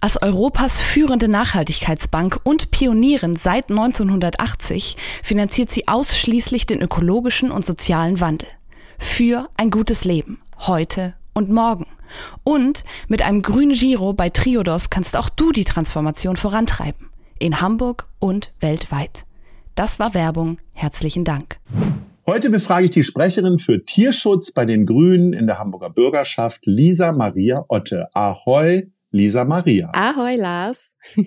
Als Europas führende Nachhaltigkeitsbank und Pionierin seit 1980 finanziert sie ausschließlich den ökologischen und sozialen Wandel. Für ein gutes Leben. Heute und morgen. Und mit einem grünen Giro bei Triodos kannst auch du die Transformation vorantreiben. In Hamburg und weltweit. Das war Werbung. Herzlichen Dank. Heute befrage ich die Sprecherin für Tierschutz bei den Grünen in der Hamburger Bürgerschaft, Lisa Maria Otte. Ahoi, Lisa Maria. Ahoi, Lars.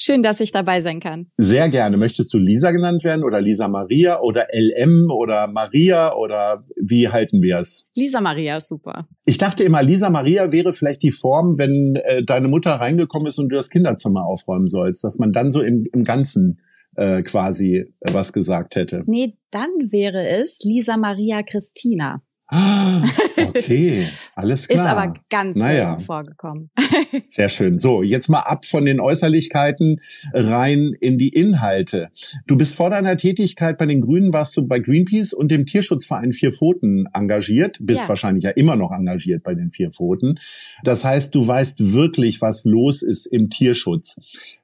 Schön, dass ich dabei sein kann. Sehr gerne. Möchtest du Lisa genannt werden oder Lisa Maria oder LM oder Maria oder wie halten wir es? Lisa Maria ist super. Ich dachte immer, Lisa Maria wäre vielleicht die Form, wenn äh, deine Mutter reingekommen ist und du das Kinderzimmer aufräumen sollst, dass man dann so im, im Ganzen äh, quasi was gesagt hätte. Nee, dann wäre es Lisa Maria Christina. Ah, okay, alles klar. Ist aber ganz naja. selten vorgekommen. Sehr schön. So, jetzt mal ab von den Äußerlichkeiten rein in die Inhalte. Du bist vor deiner Tätigkeit bei den Grünen, warst du bei Greenpeace und dem Tierschutzverein Vier Pfoten engagiert, bist Ja. wahrscheinlich ja immer noch engagiert bei den Vier Pfoten. Das heißt, du weißt wirklich, was los ist im Tierschutz.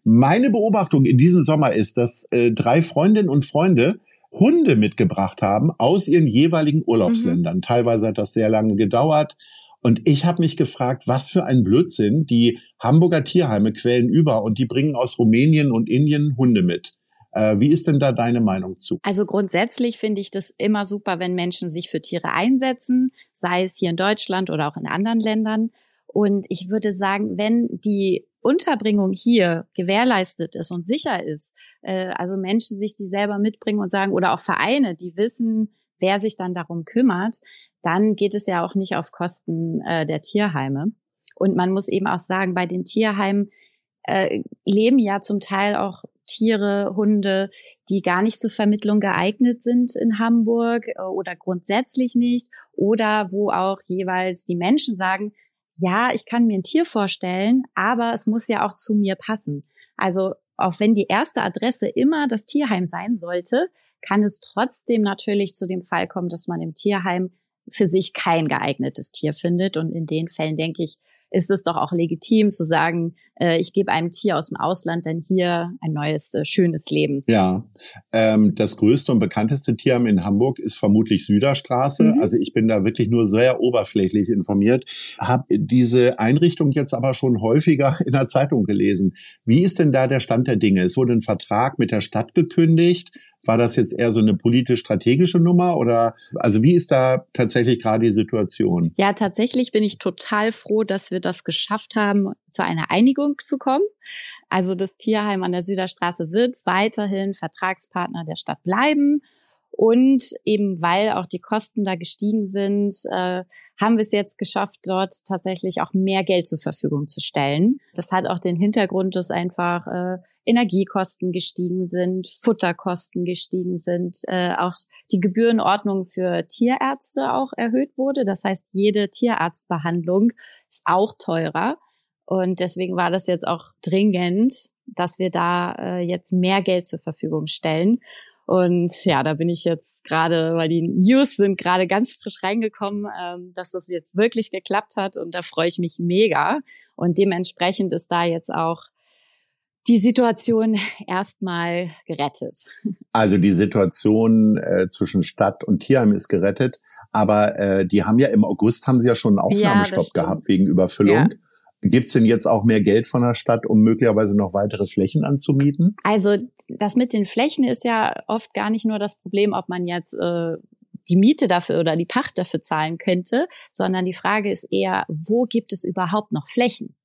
Meine Beobachtung in diesem Sommer ist, dass äh, drei Freundinnen und Freunde Hunde mitgebracht haben aus ihren jeweiligen Urlaubsländern. Teilweise hat das sehr lange gedauert. Und ich habe mich gefragt, was für ein Blödsinn. Die Hamburger Tierheime quellen über und die bringen aus Rumänien und Indien Hunde mit. Äh, wie ist denn da deine Meinung zu? Also grundsätzlich finde ich das immer super, wenn Menschen sich für Tiere einsetzen, sei es hier in Deutschland oder auch in anderen Ländern. Und ich würde sagen, wenn die Unterbringung hier gewährleistet ist und sicher ist, äh, also Menschen sich die selber mitbringen und sagen, oder auch Vereine, die wissen, wer sich dann darum kümmert, dann geht es ja auch nicht auf Kosten äh, der Tierheime. Und man muss eben auch sagen, bei den Tierheimen äh, leben ja zum Teil auch Tiere, Hunde, die gar nicht zur Vermittlung geeignet sind in Hamburg äh, oder grundsätzlich nicht oder wo auch jeweils die Menschen sagen, ja, ich kann mir ein Tier vorstellen, aber es muss ja auch zu mir passen. Also auch wenn die erste Adresse immer das Tierheim sein sollte, kann es trotzdem natürlich zu dem Fall kommen, dass man im Tierheim für sich kein geeignetes Tier findet. Und in den Fällen, denke ich, ist es doch auch legitim zu sagen, äh, ich gebe einem Tier aus dem Ausland dann hier ein neues, äh, schönes Leben. Ja, ähm, das größte und bekannteste Tierheim in Hamburg ist vermutlich Süderstraße. Mhm. Also ich bin da wirklich nur sehr oberflächlich informiert, habe diese Einrichtung jetzt aber schon häufiger in der Zeitung gelesen. Wie ist denn da der Stand der Dinge? Es wurde ein Vertrag mit der Stadt gekündigt. War das jetzt eher so eine politisch-strategische Nummer oder also wie ist da tatsächlich gerade die Situation? Ja, tatsächlich bin ich total froh, dass wir das geschafft haben, zu einer Einigung zu kommen. Also das Tierheim an der Süderstraße wird weiterhin Vertragspartner der Stadt bleiben. Und eben weil auch die Kosten da gestiegen sind, äh, haben wir es jetzt geschafft, dort tatsächlich auch mehr Geld zur Verfügung zu stellen. Das hat auch den Hintergrund, dass einfach äh, Energiekosten gestiegen sind, Futterkosten gestiegen sind, äh, auch die Gebührenordnung für Tierärzte auch erhöht wurde. Das heißt, jede Tierarztbehandlung ist auch teurer. Und deswegen war das jetzt auch dringend, dass wir da äh, jetzt mehr Geld zur Verfügung stellen. Und ja, da bin ich jetzt gerade, weil die News sind gerade ganz frisch reingekommen, ähm, dass das jetzt wirklich geklappt hat und da freue ich mich mega. Und dementsprechend ist da jetzt auch die Situation erstmal gerettet. Also die Situation äh, zwischen Stadt und Tierheim ist gerettet, aber äh, die haben ja im August haben sie ja schon einen Ja, Aufnahmestopp stimmt. gehabt wegen Überfüllung. Ja. Gibt's denn jetzt auch mehr Geld von der Stadt, um möglicherweise noch weitere Flächen anzumieten? Also das mit den Flächen ist ja oft gar nicht nur das Problem, ob man jetzt äh, die Miete dafür oder die Pacht dafür zahlen könnte, sondern die Frage ist eher, wo gibt es überhaupt noch Flächen?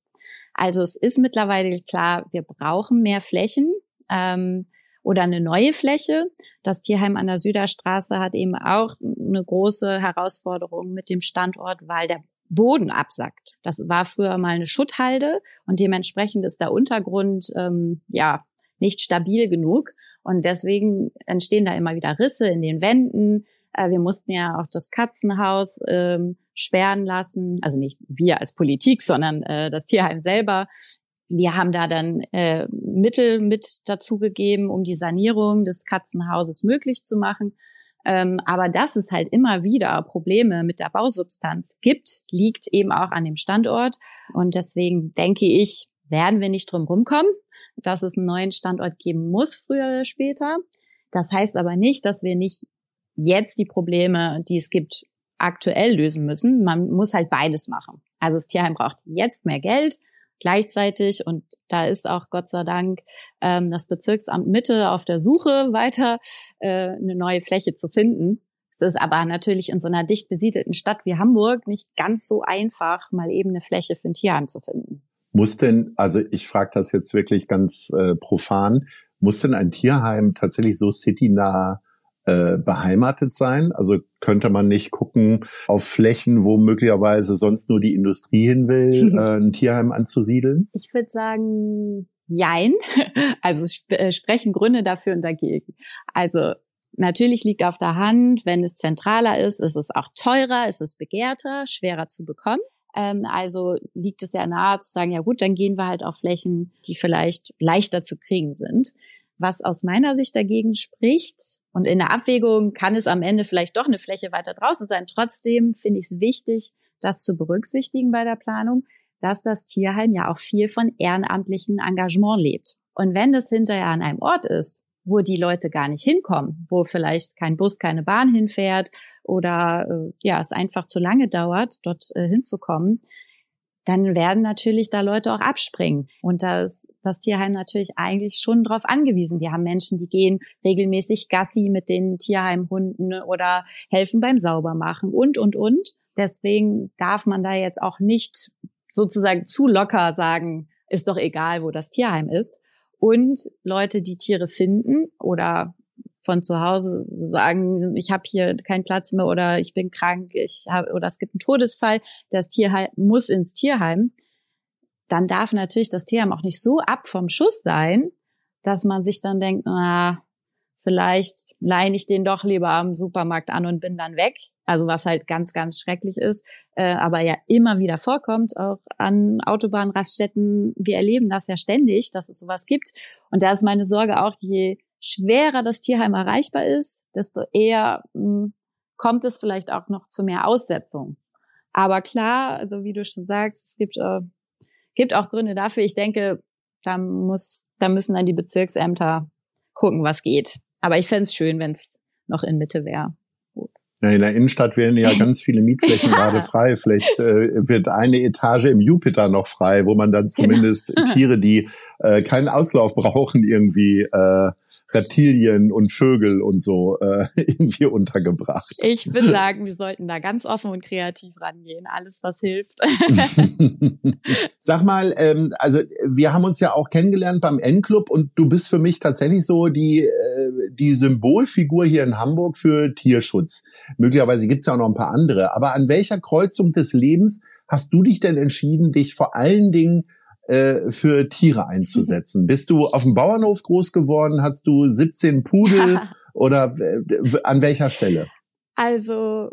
Also es ist mittlerweile klar, wir brauchen mehr Flächen ähm, oder eine neue Fläche. Das Tierheim an der Süderstraße hat eben auch eine große Herausforderung mit dem Standort, weil der Boden absackt. Das war früher mal eine Schutthalde und dementsprechend ist der Untergrund ähm, ja nicht stabil genug und deswegen entstehen da immer wieder Risse in den Wänden. Äh, wir mussten ja auch das Katzenhaus ähm, sperren lassen, also nicht wir als Politik, sondern äh, das Tierheim selber. Wir haben da dann äh, Mittel mit dazugegeben, um die Sanierung des Katzenhauses möglich zu machen. Ähm, aber dass es halt immer wieder Probleme mit der Bausubstanz gibt, liegt eben auch an dem Standort. Und deswegen denke ich, werden wir nicht drum rumkommen, dass es einen neuen Standort geben muss, früher oder später. Das heißt aber nicht, dass wir nicht jetzt die Probleme, die es gibt, aktuell lösen müssen. Man muss halt beides machen. Also das Tierheim braucht jetzt mehr Geld gleichzeitig und da ist auch Gott sei Dank ähm, das Bezirksamt Mitte auf der Suche weiter äh, eine neue Fläche zu finden. Es ist aber natürlich in so einer dicht besiedelten Stadt wie Hamburg nicht ganz so einfach, mal eben eine Fläche für ein Tierheim zu finden. Muss denn, also ich frage das jetzt wirklich ganz äh, profan, muss denn ein Tierheim tatsächlich so citynah äh, beheimatet sein? Also könnte man nicht gucken auf Flächen, wo möglicherweise sonst nur die Industrie hin will, äh, ein Tierheim anzusiedeln? Ich würde sagen, jein. Also es äh, sprechen Gründe dafür und dagegen. Also Natürlich liegt auf der Hand, wenn es zentraler ist, ist es auch teurer, ist es begehrter, schwerer zu bekommen. Ähm, also liegt es ja nahe zu sagen, ja gut, dann gehen wir halt auf Flächen, die vielleicht leichter zu kriegen sind. Was aus meiner Sicht dagegen spricht, und in der Abwägung kann es am Ende vielleicht doch eine Fläche weiter draußen sein. Trotzdem finde ich es wichtig, das zu berücksichtigen bei der Planung, dass das Tierheim ja auch viel von ehrenamtlichen Engagement lebt. Und wenn das hinterher an einem Ort ist, wo die Leute gar nicht hinkommen, wo vielleicht kein Bus, keine Bahn hinfährt oder äh, ja, es einfach zu lange dauert, dort äh, hinzukommen, dann werden natürlich da Leute auch abspringen. Und da ist das Tierheim natürlich eigentlich schon drauf angewiesen. Die haben Menschen, die gehen regelmäßig Gassi mit den Tierheimhunden oder helfen beim Saubermachen und, und, und. Deswegen darf man da jetzt auch nicht sozusagen zu locker sagen, ist doch egal, wo das Tierheim ist. Und Leute, die Tiere finden oder von zu Hause sagen, ich habe hier keinen Platz mehr oder ich bin krank, ich habe oder es gibt einen Todesfall, das Tierheim muss ins Tierheim, dann darf natürlich das Tierheim auch nicht so ab vom Schuss sein, dass man sich dann denkt, na, vielleicht leihe ich den doch lieber am Supermarkt an und bin dann weg. Also was halt ganz, ganz schrecklich ist, äh, aber ja immer wieder vorkommt, auch an Autobahnraststätten. Wir erleben das ja ständig, dass es sowas gibt. Und da ist meine Sorge auch, je schwerer das Tierheim erreichbar ist, desto eher mh, hm, kommt es vielleicht auch noch zu mehr Aussetzung. Aber klar, also wie du schon sagst, es gibt, äh, gibt auch Gründe dafür. Ich denke, da muss, da müssen dann die Bezirksämter gucken, was geht. Aber ich fände es schön, wenn es noch in Mitte wäre. Ja, in der Innenstadt werden ja ganz viele Mietflächen ja. gerade frei. Vielleicht äh, wird eine Etage im Jupiter noch frei, wo man dann genau. zumindest genau. Tiere, die äh, keinen Auslauf brauchen, irgendwie äh, Reptilien und Vögel und so äh, irgendwie untergebracht. Ich würde sagen, wir sollten da ganz offen und kreativ rangehen. Alles, was hilft. Sag mal, ähm, also wir haben uns ja auch kennengelernt beim N-Club und du bist für mich tatsächlich so die, äh, die Symbolfigur hier in Hamburg für Tierschutz. Möglicherweise gibt's ja auch noch ein paar andere. Aber an welcher Kreuzung des Lebens hast du dich denn entschieden, dich vor allen Dingen äh, für Tiere einzusetzen. Bist du auf dem Bauernhof groß geworden? Hast du 17 Pudel oder an welcher Stelle? Also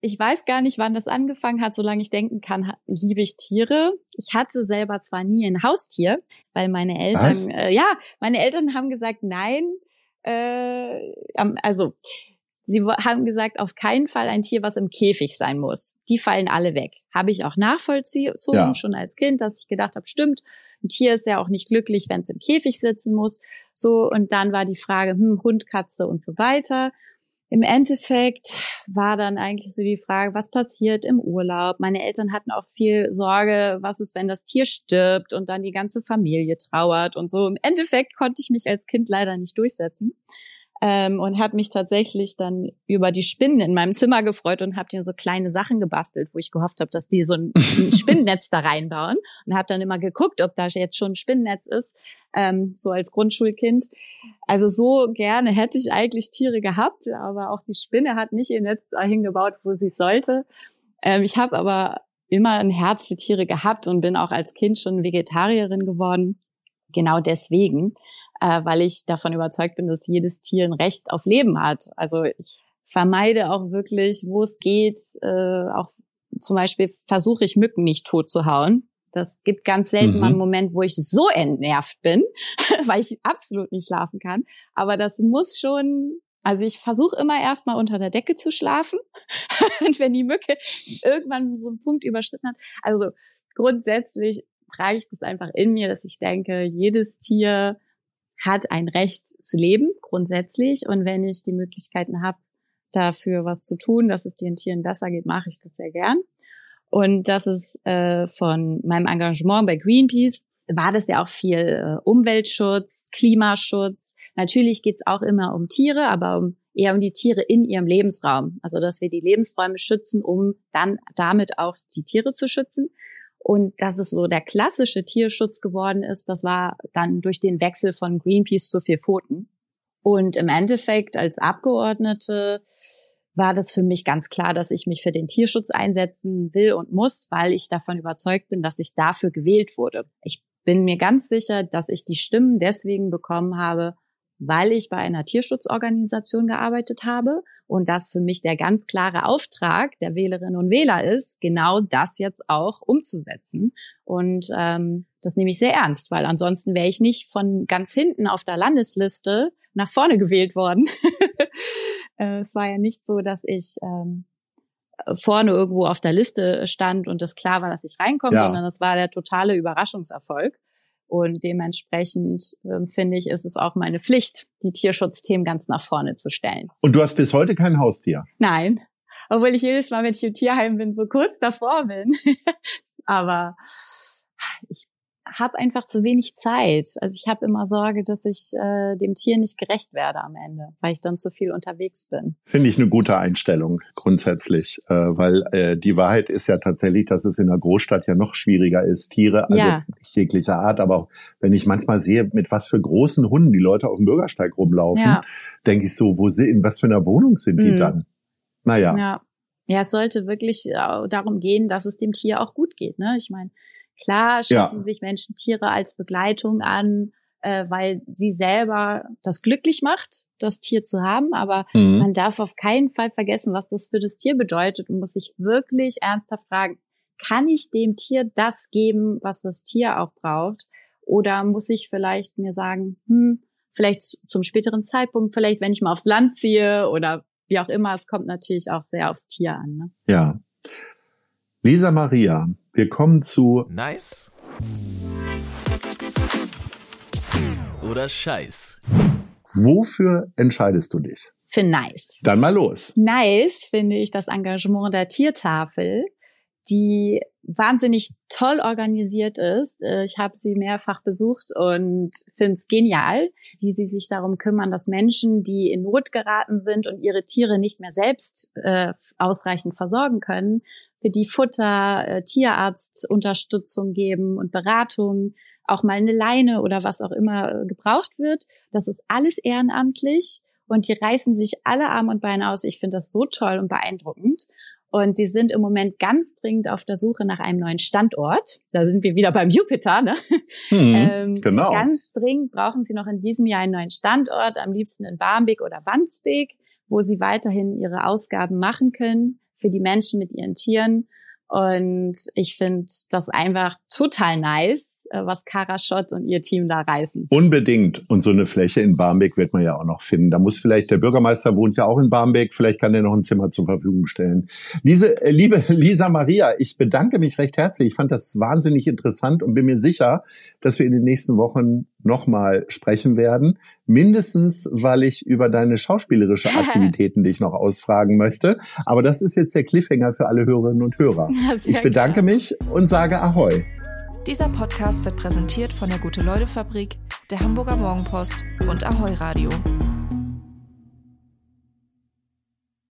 ich weiß gar nicht, wann das angefangen hat. Solange ich denken kann, liebe ich Tiere. Ich hatte selber zwar nie ein Haustier, weil meine Eltern, äh, ja, meine Eltern haben gesagt, nein. Äh, also Sie haben gesagt, auf keinen Fall ein Tier, was im Käfig sein muss. Die fallen alle weg. Habe ich auch nachvollzogen, ja. schon als Kind, dass ich gedacht habe, stimmt, ein Tier ist ja auch nicht glücklich, wenn es im Käfig sitzen muss. So, und dann war die Frage, hm, Hund, Katze und so weiter. Im Endeffekt war dann eigentlich so die Frage, was passiert im Urlaub? Meine Eltern hatten auch viel Sorge, was ist, wenn das Tier stirbt und dann die ganze Familie trauert und so. Im Endeffekt konnte ich mich als Kind leider nicht durchsetzen ähm, und habe mich tatsächlich dann über die Spinnen in meinem Zimmer gefreut und habe dir so kleine Sachen gebastelt, wo ich gehofft habe, dass die so ein, ein Spinnennetz da reinbauen und habe dann immer geguckt, ob da jetzt schon ein Spinnennetz ist, ähm, so als Grundschulkind. Also so gerne hätte ich eigentlich Tiere gehabt, aber auch die Spinne hat nicht ihr Netz dahin gebaut, wo sie sollte. Ähm, ich habe aber immer ein Herz für Tiere gehabt und bin auch als Kind schon Vegetarierin geworden. Genau deswegen, äh, weil ich davon überzeugt bin, dass jedes Tier ein Recht auf Leben hat. Also ich vermeide auch wirklich, wo es geht, äh, auch zum Beispiel versuche ich Mücken nicht tot zu hauen. Das gibt ganz selten mhm. mal einen Moment, wo ich so entnervt bin, weil ich absolut nicht schlafen kann. Aber das muss schon also ich versuche immer erstmal unter der Decke zu schlafen. und wenn die Mücke irgendwann so einen Punkt überschritten hat. Also grundsätzlich trage ich das einfach in mir, dass ich denke, jedes Tier hat ein Recht zu leben, grundsätzlich. Und wenn ich die Möglichkeiten habe, dafür was zu tun, dass es den Tieren besser geht, mache ich das sehr gern. Und das ist äh, von meinem Engagement bei Greenpeace war das ja auch viel äh, Umweltschutz, Klimaschutz. Natürlich geht's auch immer um Tiere, aber um, eher um die Tiere in ihrem Lebensraum. Also dass wir die Lebensräume schützen, um dann damit auch die Tiere zu schützen. Und dass es so der klassische Tierschutz geworden ist, das war dann durch den Wechsel von Greenpeace zu vier Pfoten. Und im Endeffekt als Abgeordnete war das für mich ganz klar, dass ich mich für den Tierschutz einsetzen will und muss, weil ich davon überzeugt bin, dass ich dafür gewählt wurde. Ich bin mir ganz sicher, dass ich die Stimmen deswegen bekommen habe, weil ich bei einer Tierschutzorganisation gearbeitet habe und das für mich der ganz klare Auftrag der Wählerinnen und Wähler ist, genau das jetzt auch umzusetzen. Und ähm, das nehme ich sehr ernst, weil ansonsten wäre ich nicht von ganz hinten auf der Landesliste nach vorne gewählt worden. Äh, es war ja nicht so, dass ich ähm, vorne irgendwo auf der Liste stand und es klar war, dass ich reinkomme, ja. sondern es war der totale Überraschungserfolg. Und dementsprechend äh, finde ich, ist es auch meine Pflicht, die Tierschutzthemen ganz nach vorne zu stellen. Und du hast bis heute kein Haustier? Nein. Obwohl ich jedes Mal, wenn ich im Tierheim bin, so kurz davor bin. Aber ich habe einfach zu wenig Zeit. Also ich habe immer Sorge, dass ich äh, dem Tier nicht gerecht werde am Ende, weil ich dann zu viel unterwegs bin. Finde ich eine gute Einstellung grundsätzlich, äh, weil äh, die Wahrheit ist ja tatsächlich, dass es in der Großstadt ja noch schwieriger ist, Tiere, also ja. jeglicher Art, aber auch wenn ich manchmal sehe, mit was für großen Hunden die Leute auf dem Bürgersteig rumlaufen, ja. denke ich so, wo sie, in was für einer Wohnung sind die mhm. dann? Naja. Ja. Ja, es sollte wirklich äh, darum gehen, dass es dem Tier auch gut geht. Ne? Ich meine, Klar schaffen ja. sich Menschen Tiere als Begleitung an, äh, weil sie selber das glücklich macht, das Tier zu haben. Aber mhm. man darf auf keinen Fall vergessen, was das für das Tier bedeutet und muss sich wirklich ernsthaft fragen, kann ich dem Tier das geben, was das Tier auch braucht? Oder muss ich vielleicht mir sagen, hm, vielleicht zum späteren Zeitpunkt, vielleicht wenn ich mal aufs Land ziehe oder wie auch immer, es kommt natürlich auch sehr aufs Tier an. Ne? Ja. Lisa Maria, wir kommen zu Nice oder Scheiß. Wofür entscheidest du dich? Für nice. Dann mal los. Nice finde ich das Engagement der Tiertafel, die wahnsinnig toll organisiert ist. Äh, ich habe sie mehrfach besucht und finde es genial, wie sie sich darum kümmern, dass Menschen, die in Not geraten sind und ihre Tiere nicht mehr selbst äh, ausreichend versorgen können, für die Futter, äh, Tierarztunterstützung geben und Beratung, auch mal eine Leine oder was auch immer äh, gebraucht wird. Das ist alles ehrenamtlich und die reißen sich alle Arme und Beine aus. Ich finde das so toll und beeindruckend. Und sie sind im Moment ganz dringend auf der Suche nach einem neuen Standort. Da sind wir wieder beim Jupiter, ne? Mhm, ähm, genau. Ganz dringend brauchen sie noch in diesem Jahr einen neuen Standort, am liebsten in Barmbek oder Wandsbek, wo sie weiterhin ihre Ausgaben machen können für die Menschen mit ihren Tieren. Und ich finde das einfach total nice, äh, was Karashot und ihr Team da reißen. Unbedingt. Und so eine Fläche in Barmbek wird man ja auch noch finden. Da muss vielleicht, der Bürgermeister wohnt ja auch in Barmbek, vielleicht kann er noch ein Zimmer zur Verfügung stellen. Lise, äh, liebe Lisa Maria, ich bedanke mich recht herzlich. Ich fand das wahnsinnig interessant und bin mir sicher, dass wir in den nächsten Wochen nochmal sprechen werden. Mindestens, weil ich über deine schauspielerische Aktivitäten dich noch ausfragen möchte. Aber das ist jetzt der Cliffhanger für alle Hörerinnen und Hörer. Ich bedanke klar. mich und sage Ahoi. Dieser Podcast wird präsentiert von der Gute-Leute-Fabrik, der Hamburger Morgenpost und Ahoi Radio.